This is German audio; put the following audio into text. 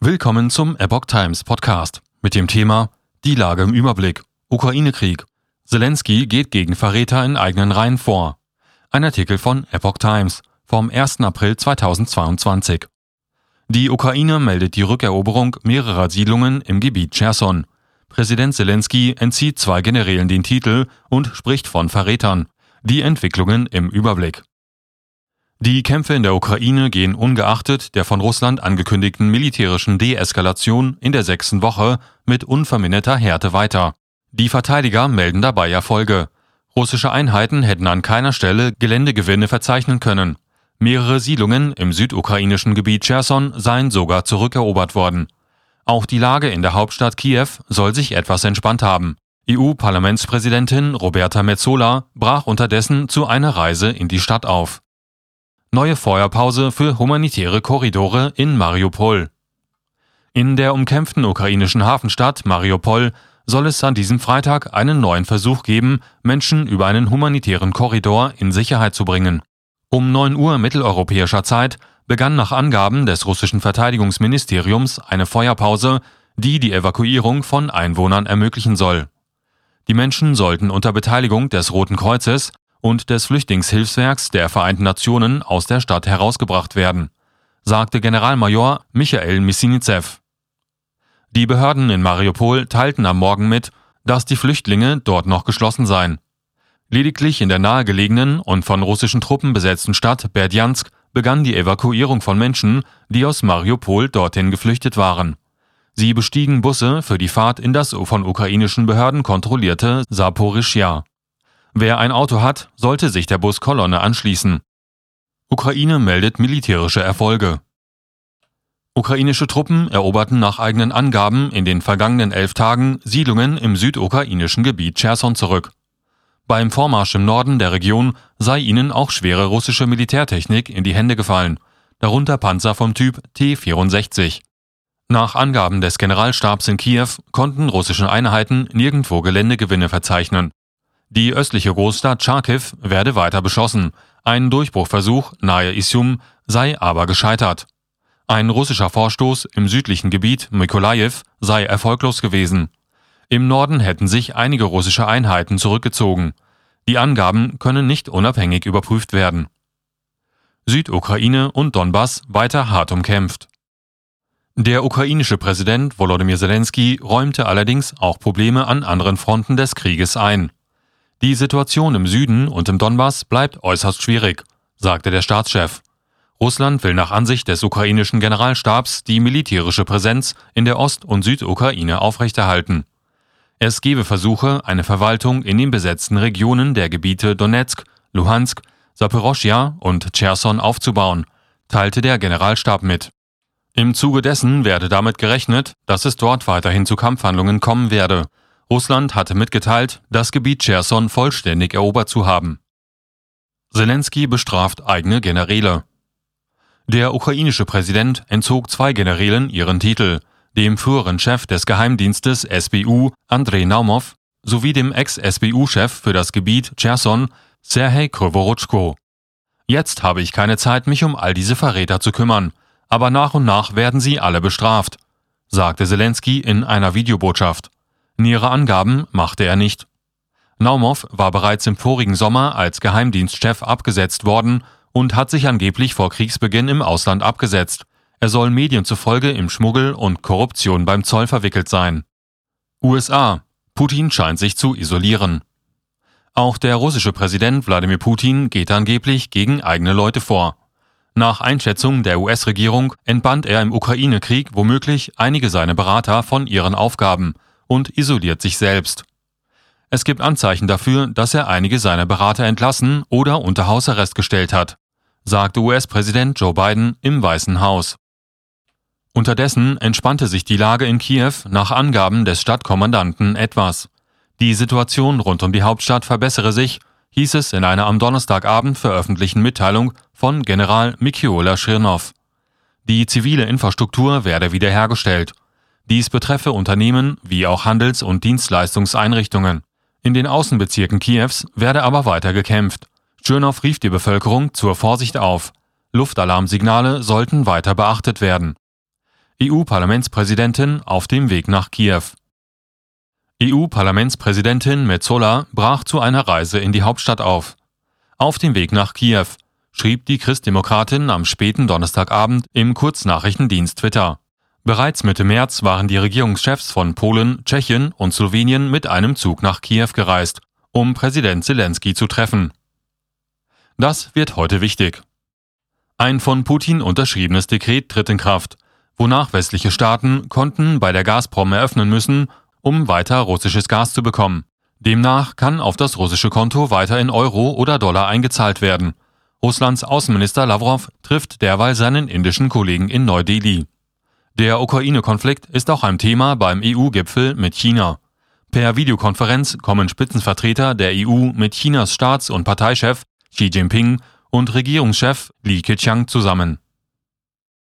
Willkommen zum Epoch Times Podcast mit dem Thema Die Lage im Überblick. Ukraine-Krieg. Zelensky geht gegen Verräter in eigenen Reihen vor. Ein Artikel von Epoch Times vom 1. April 2022. Die Ukraine meldet die Rückeroberung mehrerer Siedlungen im Gebiet Cherson. Präsident Zelensky entzieht zwei Generälen den Titel und spricht von Verrätern. Die Entwicklungen im Überblick. Die Kämpfe in der Ukraine gehen ungeachtet der von Russland angekündigten militärischen Deeskalation in der sechsten Woche mit unverminderter Härte weiter. Die Verteidiger melden dabei Erfolge. Russische Einheiten hätten an keiner Stelle Geländegewinne verzeichnen können. Mehrere Siedlungen im südukrainischen Gebiet Cherson seien sogar zurückerobert worden. Auch die Lage in der Hauptstadt Kiew soll sich etwas entspannt haben. EU-Parlamentspräsidentin Roberta Metzola brach unterdessen zu einer Reise in die Stadt auf. Neue Feuerpause für humanitäre Korridore in Mariupol. In der umkämpften ukrainischen Hafenstadt Mariupol soll es an diesem Freitag einen neuen Versuch geben, Menschen über einen humanitären Korridor in Sicherheit zu bringen. Um 9 Uhr mitteleuropäischer Zeit begann nach Angaben des russischen Verteidigungsministeriums eine Feuerpause, die die Evakuierung von Einwohnern ermöglichen soll. Die Menschen sollten unter Beteiligung des Roten Kreuzes und des Flüchtlingshilfswerks der Vereinten Nationen aus der Stadt herausgebracht werden, sagte Generalmajor Michael Missinitsev. Die Behörden in Mariupol teilten am Morgen mit, dass die Flüchtlinge dort noch geschlossen seien. Lediglich in der nahegelegenen und von russischen Truppen besetzten Stadt Berdjansk begann die Evakuierung von Menschen, die aus Mariupol dorthin geflüchtet waren. Sie bestiegen Busse für die Fahrt in das von ukrainischen Behörden kontrollierte Saporischja. Wer ein Auto hat, sollte sich der Buskolonne anschließen. Ukraine meldet militärische Erfolge. Ukrainische Truppen eroberten nach eigenen Angaben in den vergangenen elf Tagen Siedlungen im südukrainischen Gebiet Cherson zurück. Beim Vormarsch im Norden der Region sei ihnen auch schwere russische Militärtechnik in die Hände gefallen, darunter Panzer vom Typ T-64. Nach Angaben des Generalstabs in Kiew konnten russische Einheiten nirgendwo Geländegewinne verzeichnen. Die östliche Großstadt Charkiw werde weiter beschossen. Ein Durchbruchversuch nahe Isium sei aber gescheitert. Ein russischer Vorstoß im südlichen Gebiet Mykolajew sei erfolglos gewesen. Im Norden hätten sich einige russische Einheiten zurückgezogen. Die Angaben können nicht unabhängig überprüft werden. Südukraine und Donbass weiter hart umkämpft. Der ukrainische Präsident Volodymyr Zelensky räumte allerdings auch Probleme an anderen Fronten des Krieges ein. Die Situation im Süden und im Donbass bleibt äußerst schwierig, sagte der Staatschef. Russland will nach Ansicht des ukrainischen Generalstabs die militärische Präsenz in der Ost- und Südukraine aufrechterhalten. Es gebe Versuche, eine Verwaltung in den besetzten Regionen der Gebiete Donetsk, Luhansk, Saporoschja und Cherson aufzubauen, teilte der Generalstab mit. Im Zuge dessen werde damit gerechnet, dass es dort weiterhin zu Kampfhandlungen kommen werde, Russland hatte mitgeteilt, das Gebiet Cherson vollständig erobert zu haben. Zelensky bestraft eigene Generäle. Der ukrainische Präsident entzog zwei Generälen ihren Titel, dem früheren Chef des Geheimdienstes SBU Andrei Naumov sowie dem Ex-SBU-Chef für das Gebiet Cherson Serhei Krivorochko. Jetzt habe ich keine Zeit, mich um all diese Verräter zu kümmern, aber nach und nach werden sie alle bestraft, sagte Zelensky in einer Videobotschaft. Nähere Angaben machte er nicht. Naumov war bereits im vorigen Sommer als Geheimdienstchef abgesetzt worden und hat sich angeblich vor Kriegsbeginn im Ausland abgesetzt. Er soll Medien zufolge im Schmuggel und Korruption beim Zoll verwickelt sein. USA. Putin scheint sich zu isolieren. Auch der russische Präsident Wladimir Putin geht angeblich gegen eigene Leute vor. Nach Einschätzung der US-Regierung entband er im Ukraine-Krieg womöglich einige seiner Berater von ihren Aufgaben – und isoliert sich selbst. Es gibt Anzeichen dafür, dass er einige seiner Berater entlassen oder unter Hausarrest gestellt hat, sagte US-Präsident Joe Biden im Weißen Haus. Unterdessen entspannte sich die Lage in Kiew nach Angaben des Stadtkommandanten etwas. Die Situation rund um die Hauptstadt verbessere sich, hieß es in einer am Donnerstagabend veröffentlichten Mitteilung von General Mikiola Schirnow. Die zivile Infrastruktur werde wiederhergestellt dies betreffe Unternehmen wie auch Handels- und Dienstleistungseinrichtungen. In den Außenbezirken Kiews werde aber weiter gekämpft. Tschirnow rief die Bevölkerung zur Vorsicht auf. Luftalarmsignale sollten weiter beachtet werden. EU-Parlamentspräsidentin auf dem Weg nach Kiew. EU-Parlamentspräsidentin Metzola brach zu einer Reise in die Hauptstadt auf. Auf dem Weg nach Kiew, schrieb die Christdemokratin am späten Donnerstagabend im Kurznachrichtendienst Twitter. Bereits Mitte März waren die Regierungschefs von Polen, Tschechien und Slowenien mit einem Zug nach Kiew gereist, um Präsident Zelensky zu treffen. Das wird heute wichtig. Ein von Putin unterschriebenes Dekret tritt in Kraft, wonach westliche Staaten Konten bei der Gazprom eröffnen müssen, um weiter russisches Gas zu bekommen. Demnach kann auf das russische Konto weiter in Euro oder Dollar eingezahlt werden. Russlands Außenminister Lavrov trifft derweil seinen indischen Kollegen in Neu-Delhi. Der Ukraine-Konflikt ist auch ein Thema beim EU-Gipfel mit China. Per Videokonferenz kommen Spitzenvertreter der EU mit Chinas Staats- und Parteichef Xi Jinping und Regierungschef Li Keqiang zusammen.